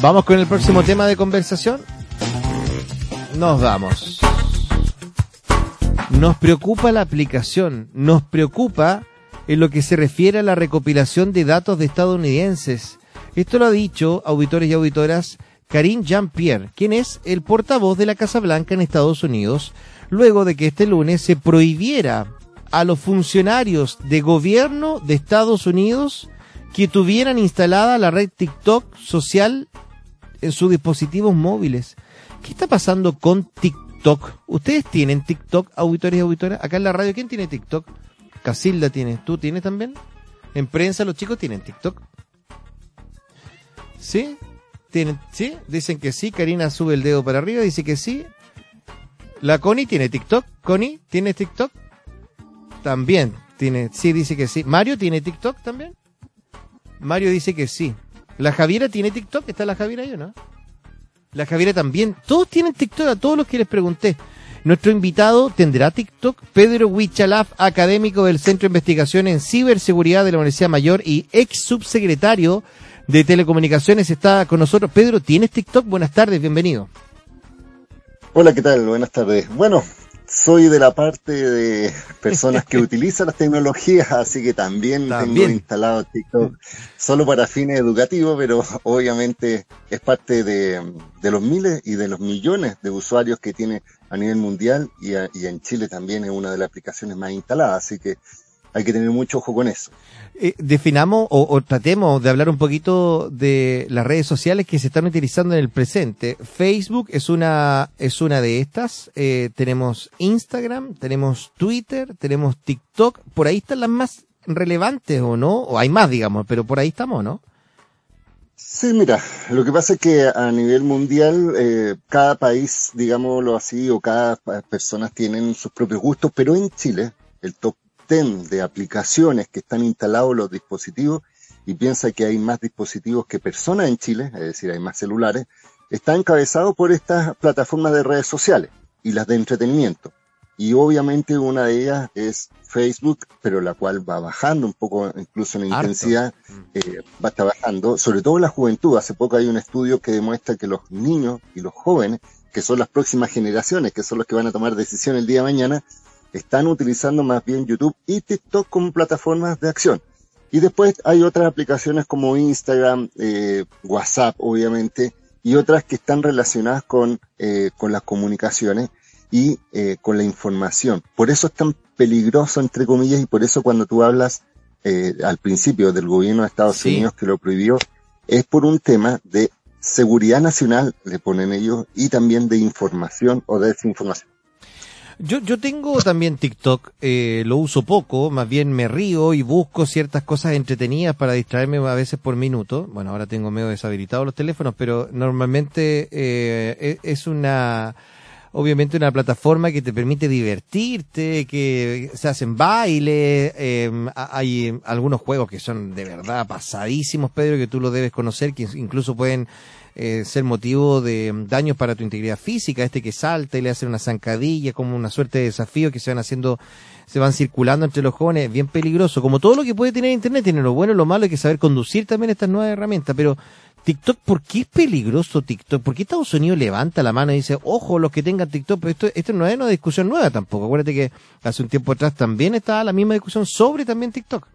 Vamos con el próximo tema de conversación. Nos vamos. Nos preocupa la aplicación, nos preocupa en lo que se refiere a la recopilación de datos de estadounidenses. Esto lo ha dicho, auditores y auditoras, Karine Jean-Pierre, quien es el portavoz de la Casa Blanca en Estados Unidos, luego de que este lunes se prohibiera a los funcionarios de gobierno de Estados Unidos que tuvieran instalada la red TikTok social en sus dispositivos móviles. ¿Qué está pasando con TikTok? ¿Ustedes tienen TikTok, auditores y auditoras? Acá en la radio, ¿quién tiene TikTok? Casilda tiene. ¿Tú tienes también? En prensa los chicos tienen TikTok. ¿Sí? ¿Tienen? ¿Sí? Dicen que sí. Karina sube el dedo para arriba, dice que sí. La Connie tiene TikTok. Connie, ¿tiene TikTok? También tiene. Sí, dice que sí. Mario tiene TikTok también. Mario dice que sí. La Javiera tiene TikTok. ¿Está la Javiera ahí o no? La Javiera también. Todos tienen TikTok, a todos los que les pregunté. Nuestro invitado tendrá TikTok, Pedro Huichalaf, académico del Centro de Investigación en Ciberseguridad de la Universidad Mayor y ex subsecretario de Telecomunicaciones, está con nosotros. Pedro, ¿tienes TikTok? Buenas tardes, bienvenido. Hola, ¿qué tal? Buenas tardes. Bueno, soy de la parte de personas que utilizan las tecnologías, así que también, tengo instalado TikTok solo para fines educativos, pero obviamente es parte de, los miles y de los millones de usuarios que tiene a nivel mundial y, y en Chile también es una de las aplicaciones más instaladas, así que hay que tener mucho ojo con eso. Eh, definamos o, tratemos de hablar un poquito de las redes sociales que se están utilizando en el presente. Facebook es una, es una de estas. Eh, tenemos Instagram, tenemos Twitter, tenemos TikTok. Por ahí están las más relevantes o no, o hay más, digamos, pero por ahí estamos, ¿no? Sí, mira, lo que pasa es que a nivel mundial, eh, cada país, digámoslo así, o cada persona tienen sus propios gustos, pero en Chile, el top de aplicaciones que están instalados los dispositivos y piensa que hay más dispositivos que personas en Chile, es decir, hay más celulares, está encabezado por estas plataformas de redes sociales y las de entretenimiento. Y obviamente una de ellas es Facebook, pero la cual va bajando un poco, incluso en intensidad, eh, va estar bajando, sobre todo la juventud. Hace poco hay un estudio que demuestra que los niños y los jóvenes, que son las próximas generaciones, que son los que van a tomar decisiones el día de mañana, están utilizando más bien YouTube y TikTok como plataformas de acción. Y después hay otras aplicaciones como Instagram, eh, WhatsApp, obviamente, y otras que están relacionadas con, eh, con las comunicaciones y eh, con la información. Por eso es tan peligroso, entre comillas, y por eso cuando tú hablas al principio del gobierno de Estados Unidos que lo prohibió, es por un tema de seguridad nacional, le ponen ellos, y también de información o desinformación. Yo, yo tengo también TikTok, eh, lo uso poco, más bien me río y busco ciertas cosas entretenidas para distraerme a veces por minuto. Bueno, ahora tengo medio deshabilitados los teléfonos, pero normalmente eh, e, es una obviamente una plataforma que te permite divertirte, que se hacen bailes, eh, hay algunos juegos que son de verdad pasadísimos, Pedro, que tú lo debes conocer, que incluso pueden eh, ser motivo de daños para tu integridad física, este que salta y le hace una zancadilla, como una suerte de desafío que se van haciendo, se van circulando entre los jóvenes, bien peligroso. Como todo lo que puede tener Internet, tiene lo bueno y lo malo, hay que saber conducir también estas nuevas herramientas, pero TikTok, ¿por qué es peligroso TikTok? ¿Por qué Estados Unidos levanta la mano y dice, ojo, los que tengan TikTok? Pero esto, esto no es una discusión nueva tampoco. Acuérdate que hace un tiempo atrás también estaba la misma discusión sobre también TikTok.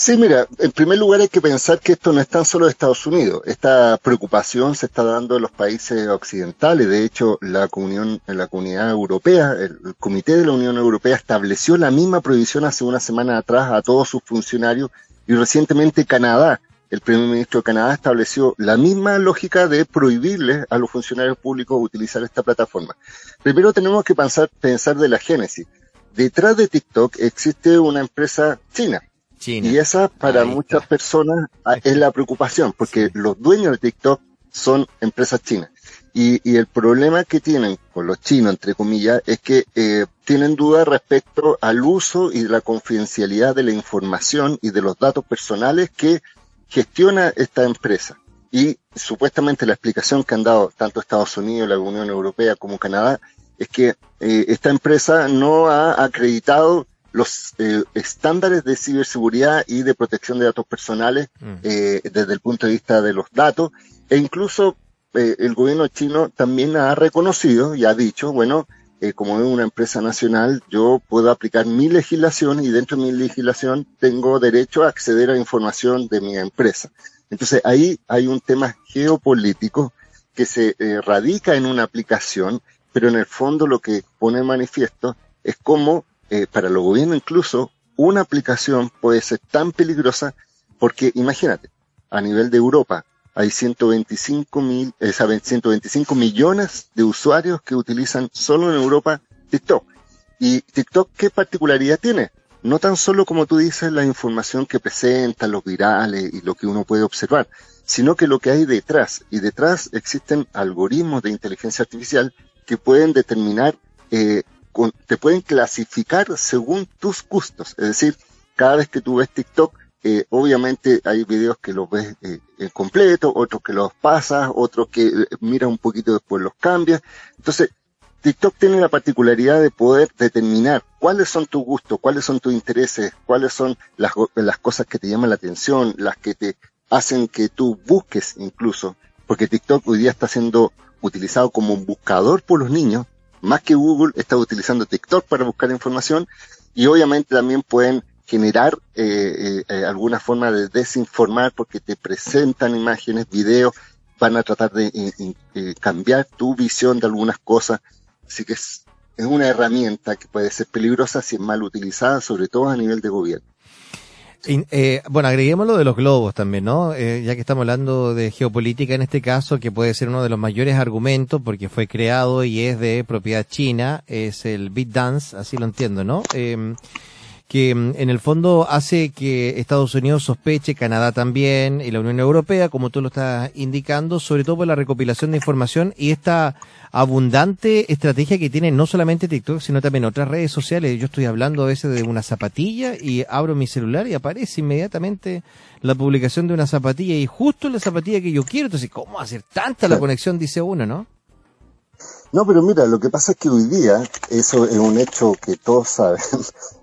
Sí, mira, en primer lugar hay que pensar que esto no es tan solo de Estados Unidos. Esta preocupación se está dando en los países occidentales. De hecho, la comunión, en la comunidad europea, el, Comité de la Unión Europea estableció la misma prohibición hace una semana atrás a todos sus funcionarios y recientemente Canadá, el primer ministro de Canadá estableció la misma lógica de prohibirles a los funcionarios públicos utilizar esta plataforma. Primero tenemos que pensar, pensar de la génesis. Detrás de TikTok existe una empresa china y esa para muchas personas ah, es la preocupación, porque los dueños de TikTok son empresas chinas. Y, el problema que tienen con los chinos, entre comillas, es que eh, tienen dudas respecto al uso y la confidencialidad de la información y de los datos personales que gestiona esta empresa. Y supuestamente la explicación que han dado tanto Estados Unidos, la Unión Europea como Canadá es que eh, esta empresa no ha acreditado los eh, estándares de ciberseguridad y de protección de datos personales mm. eh, desde el punto de vista de los datos e incluso eh, el gobierno chino también ha reconocido y ha dicho, bueno, como es una empresa nacional, yo puedo aplicar mi legislación y dentro de mi legislación tengo derecho a acceder a información de mi empresa. Entonces ahí hay un tema geopolítico que se radica en una aplicación, pero en el fondo lo que pone manifiesto es cómo eh, para los gobiernos incluso, una aplicación puede ser tan peligrosa porque imagínate, a nivel de Europa hay 125, mil, eh, 125 millones de usuarios que utilizan solo en Europa TikTok. ¿Y TikTok qué particularidad tiene? No tan solo como tú dices la información que presenta, los virales y lo que uno puede observar, sino que lo que hay detrás. Y detrás existen algoritmos de inteligencia artificial que pueden determinar eh, te pueden clasificar según tus gustos. Es decir, cada vez que tú ves TikTok, eh, obviamente hay videos que los ves eh, en completo, otros que los pasas, otros que eh, miras un poquito después los cambias. Entonces, TikTok tiene la particularidad de poder determinar cuáles son tus gustos, cuáles son tus intereses, cuáles son las, las cosas que te llaman la atención, las que te hacen que tú busques incluso, porque TikTok hoy día está siendo utilizado como un buscador por los niños, más que Google, está utilizando TikTok para buscar información y obviamente también pueden generar eh, eh, alguna forma de desinformar porque te presentan imágenes, videos, van a tratar de eh, cambiar tu visión de algunas cosas. Así que es, es una herramienta que puede ser peligrosa si es mal utilizada, sobre todo a nivel de gobierno. Eh, bueno, agreguemos lo de los globos también, ¿no? Eh, ya que estamos hablando de geopolítica en este caso, que puede ser uno de los mayores argumentos porque fue creado y es de propiedad china, es el BitDance, así lo entiendo, ¿no? Eh, que mm, en el fondo hace que Estados Unidos sospeche, Canadá también y la Unión Europea, como tú lo estás indicando, sobre todo por la recopilación de información y esta abundante estrategia que tiene no solamente TikTok, sino también otras redes sociales. Yo estoy hablando a veces de una zapatilla y abro mi celular y aparece inmediatamente la publicación de una zapatilla y justo la zapatilla que yo quiero. Entonces, ¿cómo hacer tanta la conexión? Dice uno, ¿no? No, pero mira, lo que pasa es que hoy día, eso es un hecho que todos saben,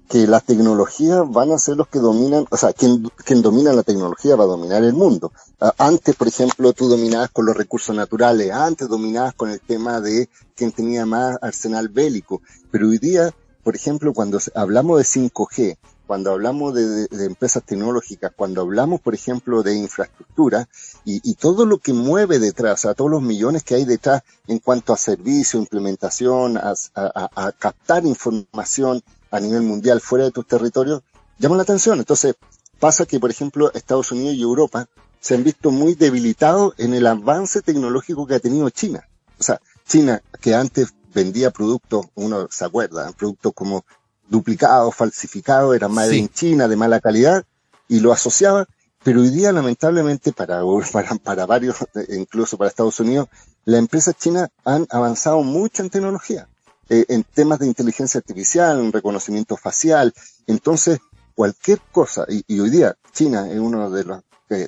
que las tecnologías van a ser los que dominan, o sea, quien, domina la tecnología va a dominar el mundo. Ah, antes, por ejemplo, tú dominabas con los recursos naturales, antes dominabas con el tema de quien tenía más arsenal bélico, pero hoy día, por ejemplo, cuando hablamos de 5G, cuando hablamos de, empresas tecnológicas, cuando hablamos, por ejemplo, de infraestructura y, todo lo que mueve detrás, a todos los millones que hay detrás en cuanto a servicio, implementación, a captar información, a nivel mundial fuera de tus territorios llama la atención. Entonces, pasa que, por ejemplo, Estados Unidos y Europa se han visto muy debilitados en el avance tecnológico que ha tenido China. O sea, China, que antes vendía productos, uno se acuerda, productos como duplicados, falsificados, eran más en China, de mala calidad, y lo asociaba, pero hoy día, lamentablemente, para, para, para varios, incluso para Estados Unidos, las empresas chinas han avanzado mucho en tecnología. Eh, en temas de inteligencia artificial, en reconocimiento facial. Entonces, cualquier cosa, y, hoy día China es una de,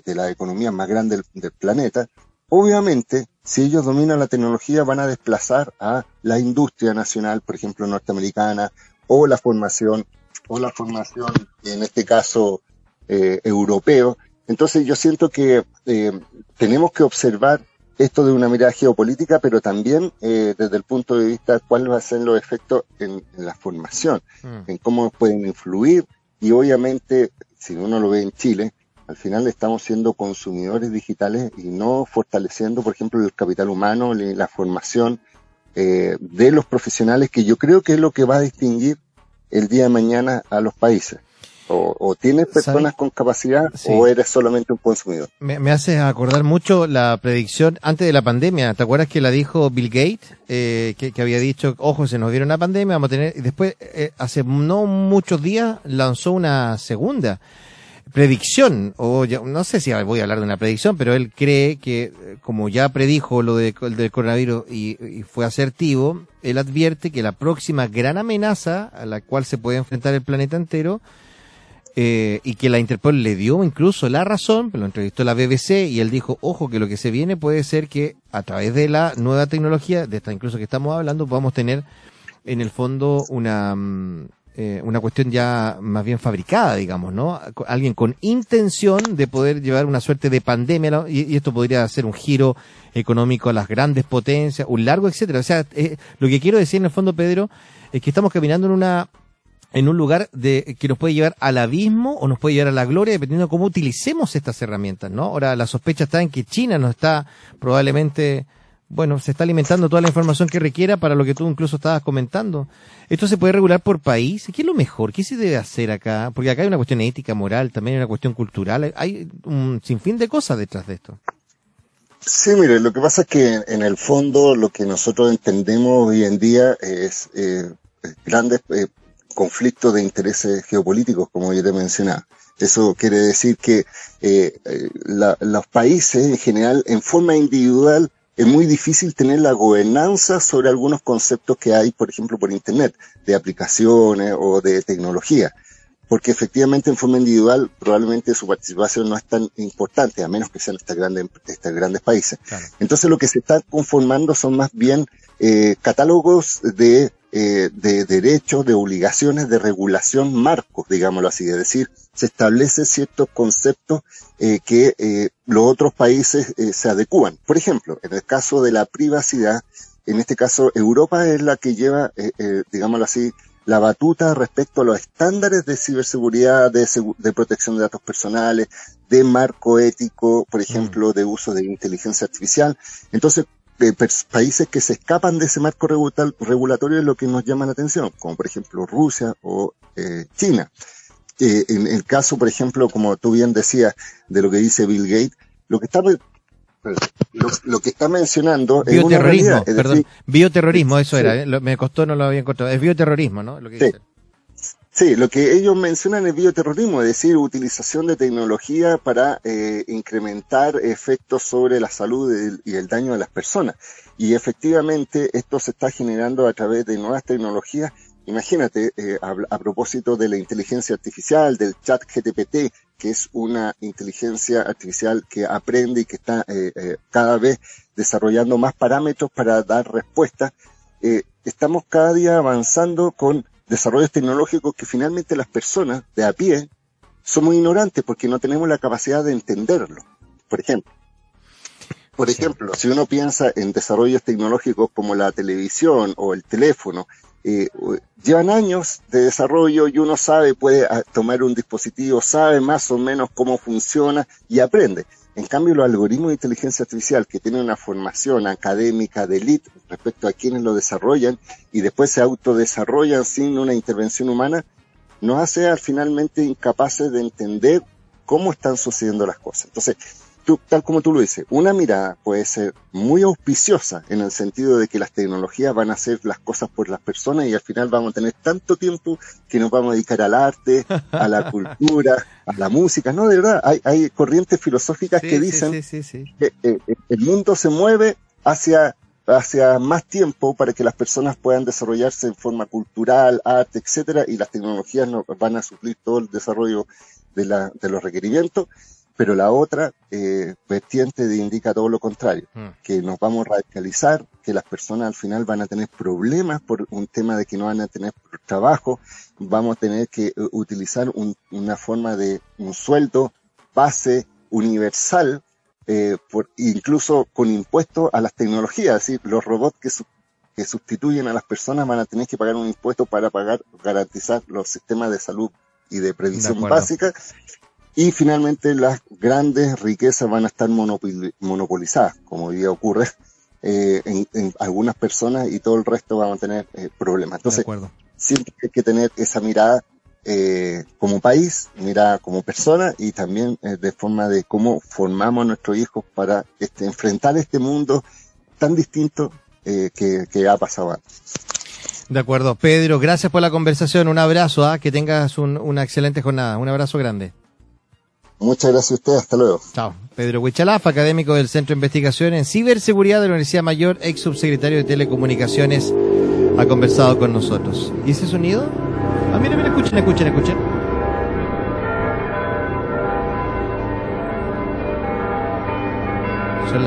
de, las economías más grandes del, planeta, obviamente, si ellos dominan la tecnología, van a desplazar a la industria nacional, por ejemplo, norteamericana, o la formación, o la formación, en este caso, eh, europeo. Entonces, yo siento que eh, tenemos que observar esto de una mirada geopolítica, pero también eh, desde el punto de vista cuáles van a ser los efectos en, la formación, mm. en cómo pueden influir y obviamente, si uno lo ve en Chile, al final estamos siendo consumidores digitales y no fortaleciendo, por ejemplo, el capital humano, la formación eh, de los profesionales, que yo creo que es lo que va a distinguir el día de mañana a los países. O, tienes personas con capacidad o eres solamente un consumidor. Me, me, hace acordar mucho la predicción antes de la pandemia. ¿Te acuerdas que la dijo Bill Gates? Eh, que, había dicho, ojo, se nos viene una pandemia, vamos a tener... Y después, eh, hace no muchos días, lanzó una segunda predicción, o no sé si voy a hablar de una predicción, pero él cree que, eh, como ya predijo lo de, del coronavirus y, y, fue asertivo, él advierte que la próxima gran amenaza a la cual se puede enfrentar el planeta entero eh, y que la Interpol le dio incluso la razón, lo entrevistó la BBC y él dijo, ojo, que lo que se viene puede ser que a través de la nueva tecnología, de esta incluso que estamos hablando, podamos tener en el fondo una, mm, eh, una cuestión ya más bien fabricada, digamos, ¿no? Alguien con intención de poder llevar una suerte de pandemia, y, esto podría ser un giro económico a las grandes potencias, un largo, etcétera. O sea, eh, lo que quiero decir en el fondo, Pedro, es que estamos caminando en una en un lugar de que nos puede llevar al abismo o nos puede llevar a la gloria dependiendo de cómo utilicemos estas herramientas, ¿no? Ahora la sospecha está en que China nos está probablemente bueno, se está alimentando toda la información que requiera para lo que tú incluso estabas comentando. ¿Esto se puede regular por país? ¿Qué es lo mejor? ¿Qué se debe hacer acá? Porque acá hay una cuestión ética, moral, también hay una cuestión cultural. Hay un sinfín de cosas detrás de esto. Sí, mire, lo que pasa es que en el fondo lo que nosotros entendemos hoy en día es eh, grandes eh, conflictos de intereses geopolíticos, como yo te mencionaba. Eso quiere decir que eh, eh los países en general, en forma individual, es muy difícil tener la gobernanza sobre algunos conceptos que hay, por ejemplo, por Internet, de aplicaciones o de tecnología. Porque efectivamente en forma individual probablemente su participación no es tan importante, a menos que sean estos grandes, estos grandes países. Entonces lo que se está conformando son más bien eh, catálogos de eh, de derechos, de obligaciones, de regulación marcos, digámoslo así. Es decir, se establece ciertos conceptos eh, que eh, los otros países se adecúan. Por ejemplo, en el caso de la privacidad, en este caso Europa es la que lleva, digámoslo así, la batuta respecto a los estándares de ciberseguridad, de, de, protección de datos personales, de marco ético, por ejemplo, mm. de uso de inteligencia artificial. Entonces, países que se escapan de ese marco regulatorio es lo que nos llama la atención, como por ejemplo Rusia o eh, China. Eh, en el caso, por ejemplo, como tú bien decías, de lo que dice Bill Gates, lo que está lo, que está mencionando bioterrorismo, es perdón, bioterrorismo, eso era, ¿eh? me costó, no lo había encontrado, es bioterrorismo, ¿no? Lo que dice. Sí, lo que ellos mencionan es bioterrorismo, es decir, utilización de tecnología para eh, incrementar efectos sobre la salud y el daño de las personas. Y efectivamente esto se está generando a través de nuevas tecnologías. Imagínate, eh, a, propósito de la inteligencia artificial, del chat GTPT, que es una inteligencia artificial que aprende y que está eh, cada vez desarrollando más parámetros para dar respuesta. estamos cada día avanzando con desarrollos tecnológicos que finalmente las personas de a pie somos ignorantes porque no tenemos la capacidad de entenderlo. Por ejemplo, por ejemplo, si uno piensa en desarrollos tecnológicos como la televisión o el teléfono, eh, llevan años de desarrollo y uno sabe, puede ah, tomar un dispositivo, sabe más o menos cómo funciona y aprende. En cambio, los algoritmos de inteligencia artificial que tienen una formación académica de elite respecto a quienes lo desarrollan y después se autodesarrollan sin una intervención humana, nos hace finalmente incapaces de entender cómo están sucediendo las cosas. Entonces, tal como tú lo dices, una mirada puede ser muy auspiciosa en el sentido de que las tecnologías van a hacer las cosas por las personas y al final vamos a tener tanto tiempo que nos vamos a dedicar al arte, a la cultura, a la música. No, de verdad, hay, corrientes filosóficas que dicen que eh, eh, el mundo se mueve hacia hacia más tiempo para que las personas puedan desarrollarse en forma cultural, arte, etcétera, y las tecnologías no, van a suplir todo el desarrollo de, la, de los requerimientos pero la otra eh, vertiente indica todo lo contrario, mm. que nos vamos a radicalizar, que las personas al final van a tener problemas por un tema de que no van a tener trabajo, vamos a tener que eh, utilizar una forma de un sueldo base universal, eh, por, incluso con impuestos a las tecnologías, es decir, los robots que, que sustituyen a las personas van a tener que pagar un impuesto para pagar, garantizar los sistemas de salud y de previsión básica y finalmente las grandes riquezas van a estar monopolizadas, como hoy día ocurre eh, en, algunas personas y todo el resto van a tener eh, problemas. Entonces, siempre hay que tener esa mirada eh, como país, mirada como persona y también de forma de cómo formamos a nuestros hijos para este, enfrentar este mundo tan distinto que, ha pasado antes. De acuerdo. Pedro, gracias por la conversación. Un abrazo. ¿ah? Que tengas una excelente jornada. Un abrazo grande. Muchas gracias a ustedes, hasta luego. Chao. Pedro Huichalaf, académico del Centro de Investigación en Ciberseguridad de la Universidad Mayor, ex subsecretario de Telecomunicaciones, ha conversado con nosotros. ¿Y ese sonido? Ah, mira, mira, escuchen, escuchen, escuchen.